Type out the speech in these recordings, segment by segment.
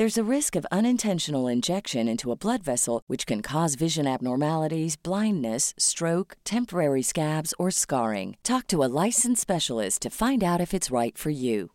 There's a risk of unintentional injection into a blood vessel, which can cause vision abnormalities, blindness, stroke, temporary scabs, or scarring. Talk to a licensed specialist to find out if it's right for you.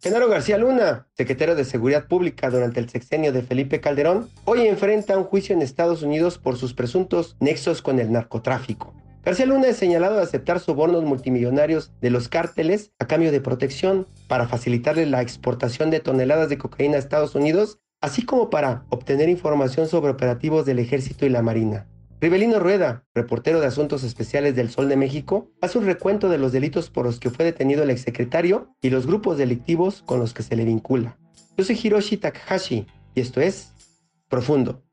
Genaro García Luna, secretario de Seguridad Pública durante el sexenio de Felipe Calderón, hoy enfrenta un juicio en Estados Unidos por sus presuntos nexos con el narcotráfico. García Luna es señalado de aceptar sobornos multimillonarios de los cárteles a cambio de protección para facilitarle la exportación de toneladas de cocaína a Estados Unidos, así como para obtener información sobre operativos del ejército y la marina. Rivelino Rueda, reportero de Asuntos Especiales del Sol de México, hace un recuento de los delitos por los que fue detenido el exsecretario y los grupos delictivos con los que se le vincula. Yo soy Hiroshi Takahashi y esto es Profundo.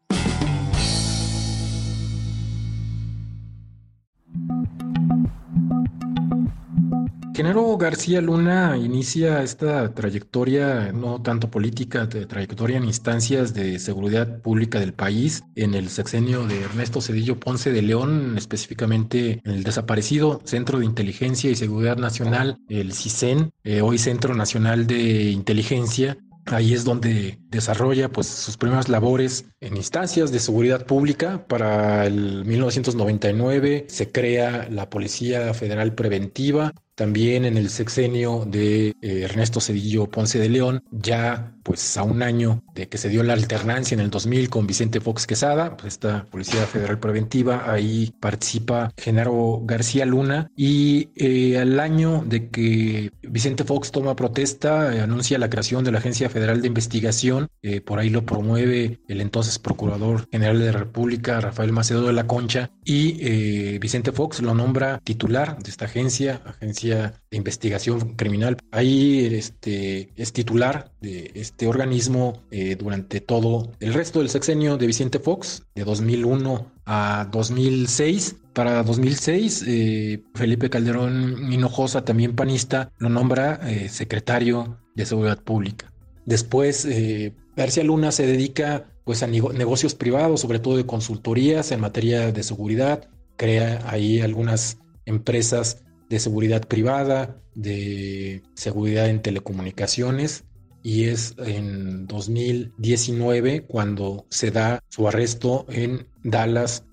Genaro García Luna inicia esta trayectoria, no tanto política, de trayectoria en instancias de seguridad pública del país, en el sexenio de Ernesto Cedillo Ponce de León, específicamente en el desaparecido Centro de Inteligencia y Seguridad Nacional, el CISEN, eh, hoy Centro Nacional de Inteligencia, Ahí es donde desarrolla pues sus primeras labores en instancias de seguridad pública. Para el 1999 se crea la Policía Federal Preventiva también en el sexenio de eh, Ernesto Cedillo Ponce de León, ya pues a un año de que se dio la alternancia en el 2000 con Vicente Fox Quesada, pues esta Policía Federal Preventiva, ahí participa Genaro García Luna y eh, al año de que Vicente Fox toma protesta, eh, anuncia la creación de la Agencia Federal de Investigación, por ahí lo promueve el entonces Procurador General de la República, Rafael Macedo de la Concha, y Vicente Fox lo nombra titular de esta agencia, agencia de Investigación Criminal. Ahí este, es titular de este organismo eh, durante todo el resto del sexenio de Vicente Fox, de 2001 a 2006. Para 2006, eh, Felipe Calderón Hinojosa, también panista, lo nombra eh, secretario de Seguridad Pública. Después, García Luna se dedica pues, a negocios privados, sobre todo de consultorías en materia de seguridad, crea ahí algunas empresas de seguridad privada, de seguridad en telecomunicaciones y es en 2019 cuando se da su arresto en Dallas.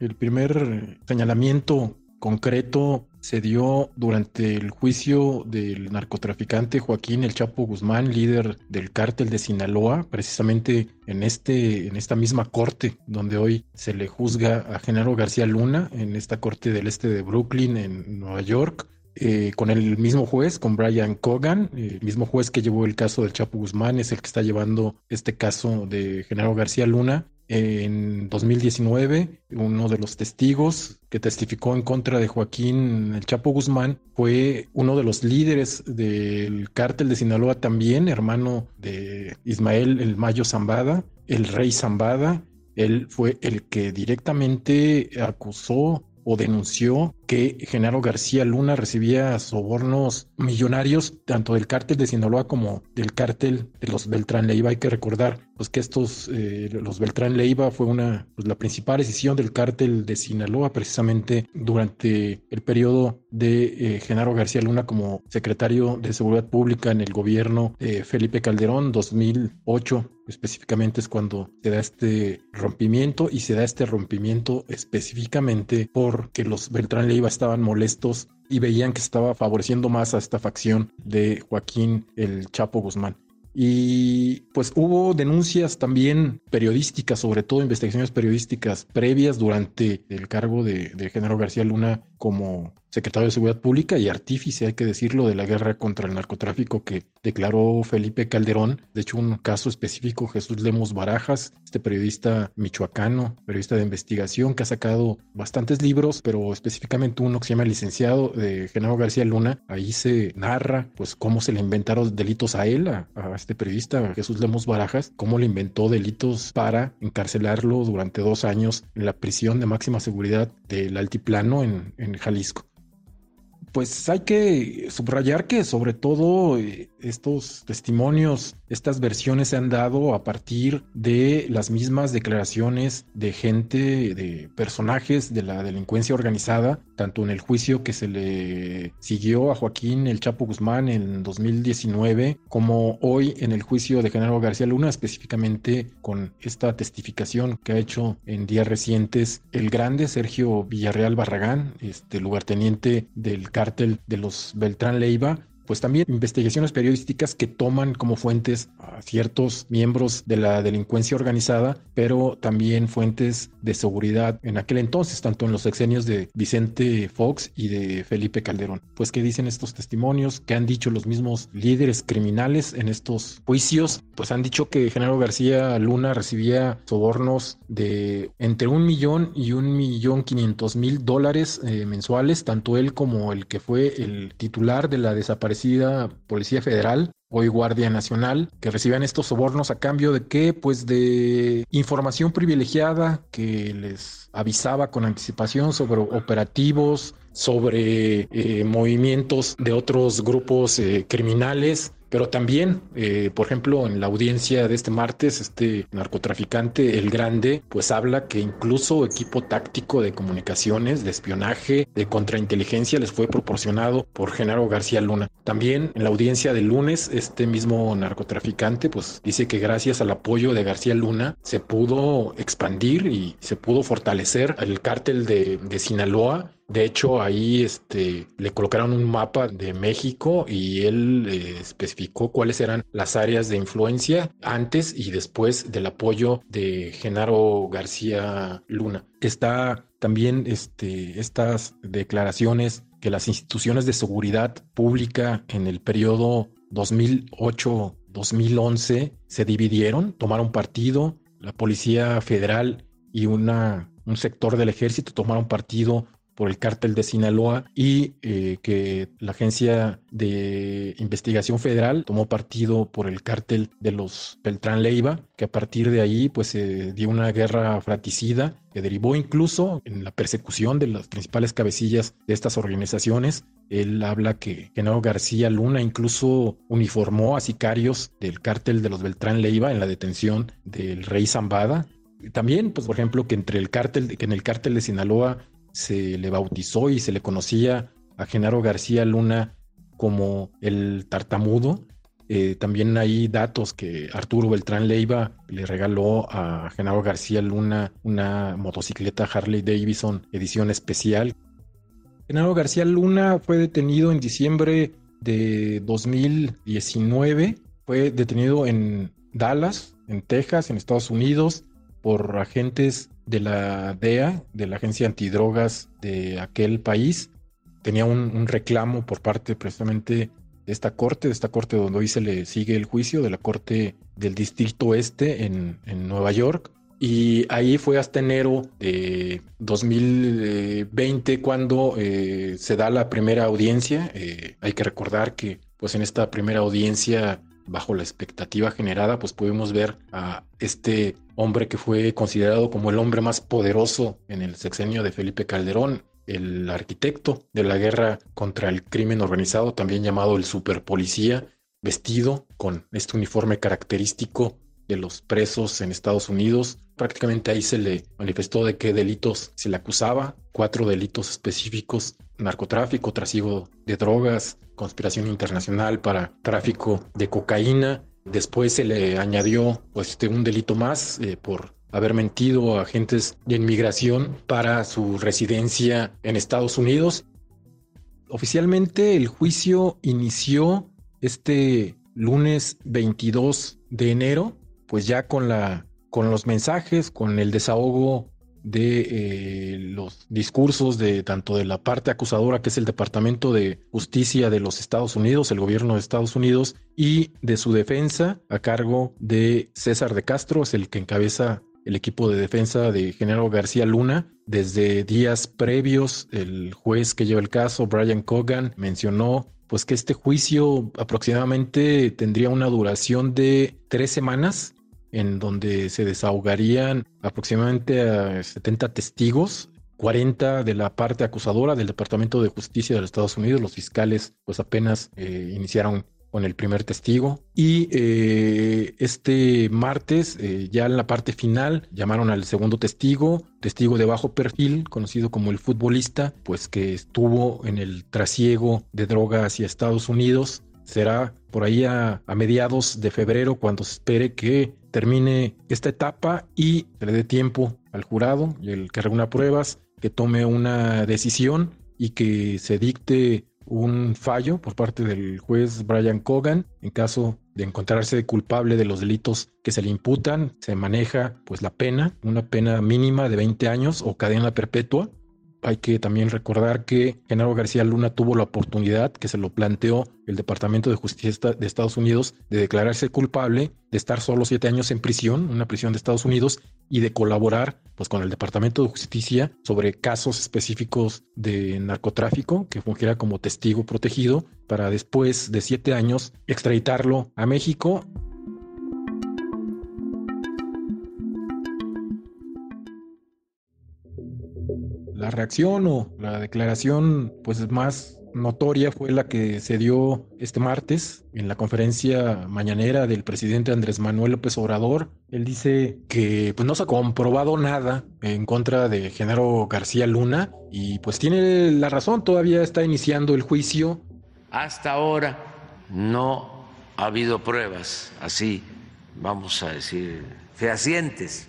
El primer señalamiento concreto se dio durante el juicio del narcotraficante Joaquín El Chapo Guzmán, líder del cártel de Sinaloa, precisamente en, este, en esta misma corte donde hoy se le juzga a Genaro García Luna, en esta corte del este de Brooklyn, en Nueva York. Eh, con el mismo juez, con Brian Cogan, el mismo juez que llevó el caso del Chapo Guzmán, es el que está llevando este caso de Genaro García Luna. En 2019, uno de los testigos que testificó en contra de Joaquín El Chapo Guzmán fue uno de los líderes del cártel de Sinaloa también, hermano de Ismael El Mayo Zambada, el rey Zambada. Él fue el que directamente acusó o denunció que Genaro García Luna recibía sobornos millonarios tanto del cártel de Sinaloa como del cártel de los Beltrán Leiva. Hay que recordar pues, que estos, eh, los Beltrán Leiva fue una, pues, la principal decisión del cártel de Sinaloa precisamente durante el periodo de eh, Genaro García Luna como secretario de Seguridad Pública en el gobierno de Felipe Calderón 2008 específicamente es cuando se da este rompimiento y se da este rompimiento específicamente porque los Beltrán Leiva estaban molestos y veían que estaba favoreciendo más a esta facción de Joaquín el Chapo Guzmán. Y pues hubo denuncias también periodísticas, sobre todo investigaciones periodísticas previas durante el cargo de, de García Luna como secretario de Seguridad Pública y artífice, hay que decirlo, de la guerra contra el narcotráfico que declaró Felipe Calderón. De hecho, un caso específico, Jesús Lemos Barajas, este periodista michoacano, periodista de investigación que ha sacado bastantes libros, pero específicamente uno que se llama Licenciado de Genaro García Luna. Ahí se narra pues cómo se le inventaron delitos a él, a, este periodista Jesús Lemos Barajas, cómo le inventó delitos para encarcelarlo durante dos años en la prisión de máxima seguridad del altiplano en Jalisco pues hay que subrayar que sobre todo eh, estos testimonios, estas versiones se han dado a partir de las mismas declaraciones de gente, de personajes de la delincuencia organizada, tanto en el juicio que se le siguió a Joaquín El Chapo Guzmán en 2019, como hoy en el juicio de Genaro García Luna, específicamente con esta testificación que ha hecho en días recientes el grande Sergio Villarreal Barragán, este lugarteniente del cártel de los Beltrán Leiva, pues también investigaciones periodísticas que toman como fuentes a ciertos miembros de la delincuencia organizada, pero también fuentes de seguridad en aquel entonces, tanto en los sexenios de Vicente Fox y de Felipe Calderón. Pues qué dicen estos testimonios, qué han dicho los mismos líderes criminales en estos juicios, pues han dicho que Genaro García Luna recibía sobornos de entre un millón y un millón quinientos mil dólares eh, mensuales, tanto él como el que fue el titular de la desaparición Policía Federal, hoy Guardia Nacional, que recibían estos sobornos a cambio de qué? Pues de información privilegiada que les avisaba con anticipación sobre operativos, sobre eh, movimientos de otros grupos eh, criminales pero también, eh, por ejemplo, en la audiencia de este martes, este narcotraficante, el grande, pues habla que incluso equipo táctico de comunicaciones, de espionaje, de contrainteligencia les fue proporcionado por Genaro García Luna. También en la audiencia del lunes, este mismo narcotraficante, pues dice que gracias al apoyo de García Luna se pudo expandir y se pudo fortalecer el cártel de, de Sinaloa de hecho, ahí este, le colocaron un mapa de México y él eh, especificó cuáles eran las áreas de influencia antes y después del apoyo de Genaro García Luna. Está también este, estas declaraciones que las instituciones de seguridad pública en el periodo 2008-2011 se dividieron, tomaron partido, la Policía Federal y una, un sector del ejército tomaron partido por el cártel de Sinaloa y eh, que la Agencia de Investigación Federal tomó partido por el cártel de los Beltrán Leiva, que a partir de ahí pues se dio una guerra fratricida que derivó incluso en la persecución de las principales cabecillas de estas organizaciones. Él habla que Genaro García Luna incluso uniformó a sicarios del cártel de los Beltrán Leiva en la detención del rey Zambada. También, pues por ejemplo, que entre el cártel, que en el cártel de Sinaloa se le bautizó y se le conocía a Genaro García Luna como el tartamudo. Eh, también hay datos que Arturo Beltrán Leiva le regaló a Genaro García Luna una motocicleta Harley Davidson edición especial. Genaro García Luna fue detenido en diciembre de 2019. Fue detenido en Dallas, en Texas, en Estados Unidos, por agentes de la DEA, de la agencia antidrogas de aquel país. Tenía un, reclamo por parte precisamente de esta corte, de esta corte donde hoy se le sigue el juicio, de la corte del Distrito Este en, Nueva York. Y ahí fue hasta enero de 2020 cuando eh, se da la primera audiencia. Eh, hay que recordar que pues en esta primera audiencia bajo la expectativa generada, pues pudimos ver a este hombre que fue considerado como el hombre más poderoso en el sexenio de Felipe Calderón, el arquitecto de la guerra contra el crimen organizado, también llamado el superpolicía, vestido con este uniforme característico de los presos en Estados Unidos. Prácticamente ahí se le manifestó de qué delitos se le acusaba, cuatro delitos específicos, narcotráfico, trasiego de drogas, conspiración internacional para tráfico de cocaína. Después se le añadió pues, este, un delito más eh, por haber mentido a agentes de inmigración para su residencia en Estados Unidos. Oficialmente el juicio inició este lunes 22 de enero, pues ya con la con los mensajes, con el desahogo de eh, los discursos de tanto de la parte acusadora, que es el Departamento de Justicia de los Estados Unidos, el gobierno de Estados Unidos, y de su defensa a cargo de César de Castro, es el que encabeza el equipo de defensa de Genaro García Luna. Desde días previos, el juez que lleva el caso, Brian Cogan, mencionó pues que este juicio aproximadamente tendría una duración de tres semanas en donde se desahogarían aproximadamente a 70 testigos, 40 de la parte acusadora del Departamento de Justicia de los Estados Unidos. Los fiscales pues apenas eh, iniciaron con el primer testigo. Y eh, este martes, eh, ya en la parte final, llamaron al segundo testigo, testigo de bajo perfil, conocido como el futbolista, pues que estuvo en el trasiego de droga hacia Estados Unidos. Será por ahí a, mediados de febrero cuando se espere que termine esta etapa y se le dé tiempo al jurado y el que reúna pruebas, que tome una decisión y que se dicte un fallo por parte del juez Brian Cogan en caso de encontrarse culpable de los delitos que se le imputan, se maneja pues la pena, una pena mínima de 20 años o cadena perpetua hay que también recordar que Genaro García Luna tuvo la oportunidad, que se lo planteó el Departamento de Justicia de Estados Unidos, de declararse culpable, de estar solo siete años en prisión, una prisión de Estados Unidos, y de colaborar pues, con el Departamento de Justicia sobre casos específicos de narcotráfico, que fungiera como testigo protegido, para después de siete años extraditarlo a México la reacción o la declaración pues más notoria fue la que se dio este martes en la conferencia mañanera del presidente Andrés Manuel López Obrador. Él dice que pues no se ha comprobado nada en contra de Genaro García Luna y pues tiene la razón, todavía está iniciando el juicio. Hasta ahora no ha habido pruebas así, vamos a decir, fehacientes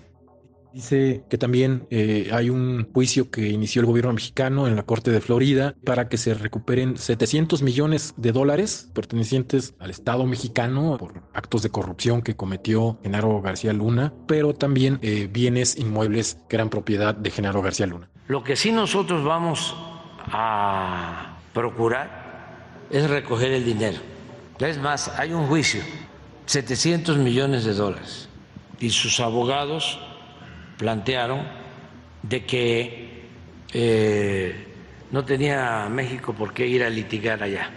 Dice que también eh, hay un juicio que inició el gobierno mexicano en la Corte de Florida para que se recuperen 700 millones de dólares pertenecientes al Estado mexicano por actos de corrupción que cometió Genaro García Luna, pero también eh, bienes inmuebles que eran propiedad de Genaro García Luna. Lo que sí nosotros vamos a procurar es recoger el dinero. Es más, hay un juicio, 700 millones de dólares, y sus abogados plantearon de que eh, no tenía México por qué ir a litigar allá.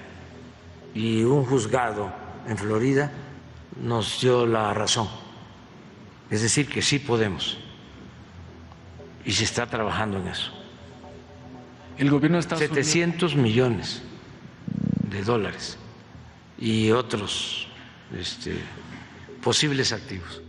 Y un juzgado en Florida nos dio la razón. Es decir, que sí podemos. Y se está trabajando en eso. El gobierno de Estados 700 millones de dólares y otros este, posibles activos.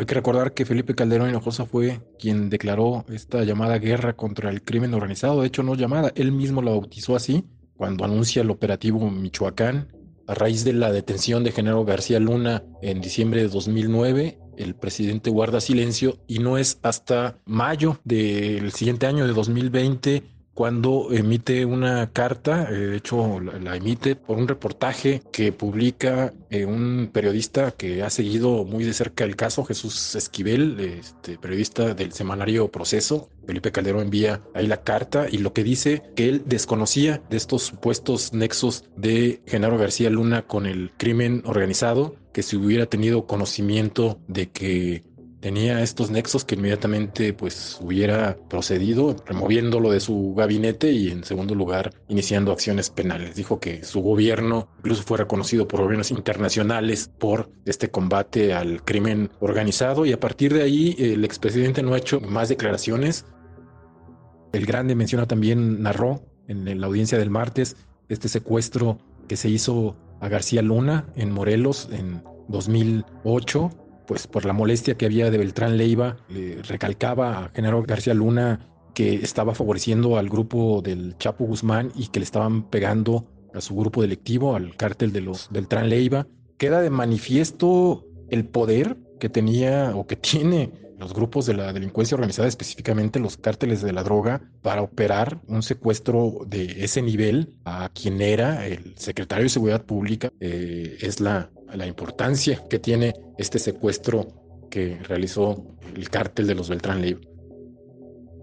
Hay que recordar que Felipe Calderón Hinojosa fue quien declaró esta llamada guerra contra el crimen organizado. De hecho, no llamada, él mismo la bautizó así cuando anuncia el operativo Michoacán. A raíz de la detención de Genaro García Luna en diciembre de 2009, el presidente guarda silencio y no es hasta mayo del siguiente año de 2020 cuando emite una carta, eh, de hecho la, emite por un reportaje que publica eh, un periodista que ha seguido muy de cerca el caso, Jesús Esquivel, este, periodista del semanario Proceso. Felipe Calderón envía ahí la carta y lo que dice que él desconocía de estos supuestos nexos de Genaro García Luna con el crimen organizado, que si hubiera tenido conocimiento de que tenía estos nexos que inmediatamente pues hubiera procedido removiéndolo de su gabinete y en segundo lugar iniciando acciones penales. Dijo que su gobierno incluso fue reconocido por gobiernos internacionales por este combate al crimen organizado y a partir de ahí el expresidente no ha hecho más declaraciones. El Grande menciona también, narró en la audiencia del martes este secuestro que se hizo a García Luna en Morelos en 2008 pues por la molestia que había de Beltrán Leiva, le recalcaba a Genaro García Luna que estaba favoreciendo al grupo del Chapo Guzmán y que le estaban pegando a su grupo delictivo, al cártel de los Beltrán Leiva. Queda de manifiesto el poder que tenía o que tiene los grupos de la delincuencia organizada, específicamente los cárteles de la droga, para operar un secuestro de ese nivel a quien era el secretario de Seguridad Pública. Eh, es la, la importancia que tiene este secuestro que realizó el cártel de los Beltrán Leiva.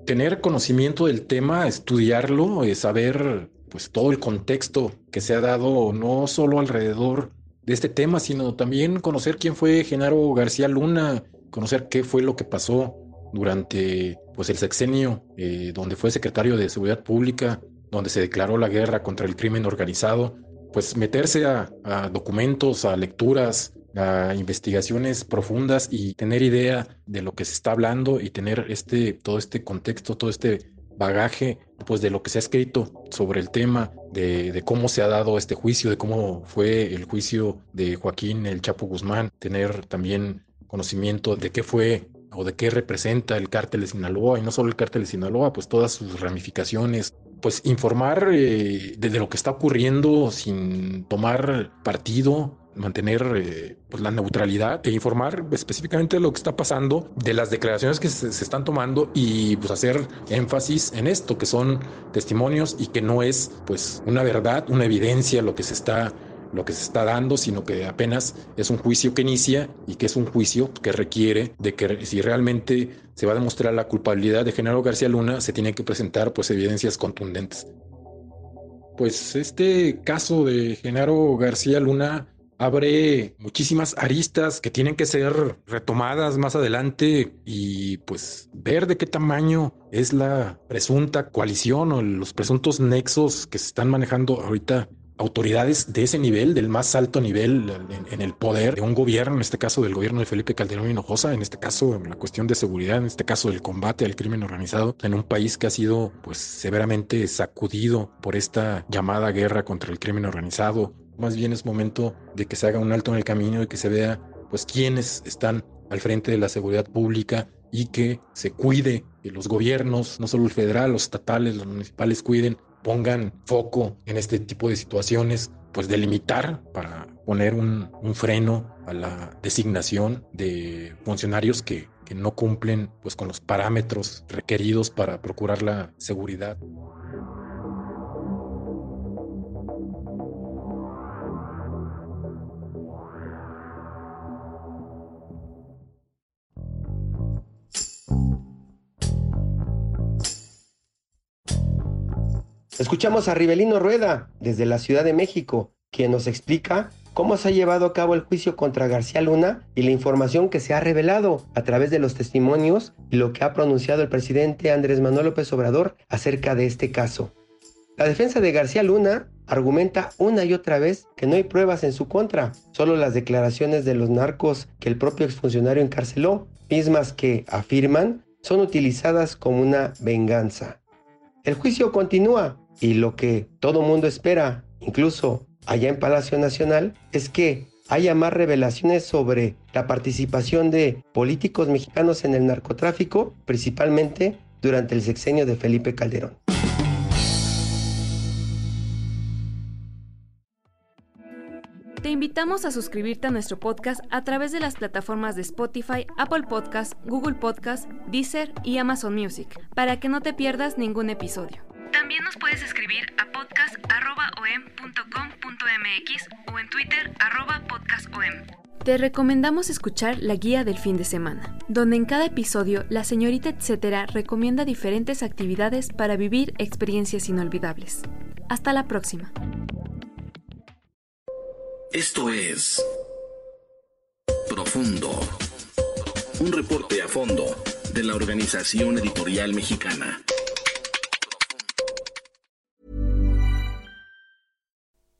Tener conocimiento del tema, estudiarlo, eh, saber pues todo el contexto que se ha dado no solo alrededor de este tema, sino también conocer quién fue Genaro García Luna, conocer qué fue lo que pasó durante pues el sexenio eh, donde fue secretario de Seguridad Pública, donde se declaró la guerra contra el crimen organizado, pues meterse a, documentos, a lecturas, a investigaciones profundas y tener idea de lo que se está hablando y tener este todo este contexto, todo este bagaje pues de lo que se ha escrito sobre el tema, de, de, cómo se ha dado este juicio, de cómo fue el juicio de Joaquín el Chapo Guzmán, tener también conocimiento de qué fue o de qué representa el cártel de Sinaloa y no solo el cártel de Sinaloa, pues todas sus ramificaciones, pues informar eh, de, lo que está ocurriendo sin tomar partido, mantener eh, pues la neutralidad e informar específicamente de lo que está pasando, de las declaraciones que se, se, están tomando y pues hacer énfasis en esto, que son testimonios y que no es pues una verdad, una evidencia lo que se está lo que se está dando, sino que apenas es un juicio que inicia y que es un juicio que requiere de que si realmente se va a demostrar la culpabilidad de Genaro García Luna, se tienen que presentar pues evidencias contundentes. Pues este caso de Genaro García Luna abre muchísimas aristas que tienen que ser retomadas más adelante y pues ver de qué tamaño es la presunta coalición o los presuntos nexos que se están manejando ahorita autoridades de ese nivel, del más alto nivel en, el poder de un gobierno, en este caso del gobierno de Felipe Calderón Hinojosa, en este caso en la cuestión de seguridad, en este caso del combate al crimen organizado, en un país que ha sido pues severamente sacudido por esta llamada guerra contra el crimen organizado, más bien es momento de que se haga un alto en el camino y que se vea pues quiénes están al frente de la seguridad pública y que se cuide que los gobiernos, no solo el federal, los estatales, los municipales cuiden, pongan foco en este tipo de situaciones, pues delimitar para poner un, freno a la designación de funcionarios que, que no cumplen pues con los parámetros requeridos para procurar la seguridad. Escuchamos a Rivelino Rueda desde la Ciudad de México, quien nos explica cómo se ha llevado a cabo el juicio contra García Luna y la información que se ha revelado a través de los testimonios y lo que ha pronunciado el presidente Andrés Manuel López Obrador acerca de este caso. La defensa de García Luna argumenta una y otra vez que no hay pruebas en su contra, solo las declaraciones de los narcos que el propio exfuncionario encarceló, mismas que, afirman, son utilizadas como una venganza. El juicio continúa y lo que todo mundo espera, incluso allá en Palacio Nacional, es que haya más revelaciones sobre la participación de políticos mexicanos en el narcotráfico, principalmente durante el sexenio de Felipe Calderón. Te invitamos a suscribirte a nuestro podcast a través de las plataformas de Spotify, Apple Podcast, Google Podcast, Deezer y Amazon Music, para que no te pierdas ningún episodio. También nos puedes escribir a podcast.om.com.mx o en Twitter podcastom. Te recomendamos escuchar la guía del fin de semana, donde en cada episodio la señorita etcétera recomienda diferentes actividades para vivir experiencias inolvidables. Hasta la próxima. Esto es Profundo, un reporte a fondo de la Organización Editorial Mexicana.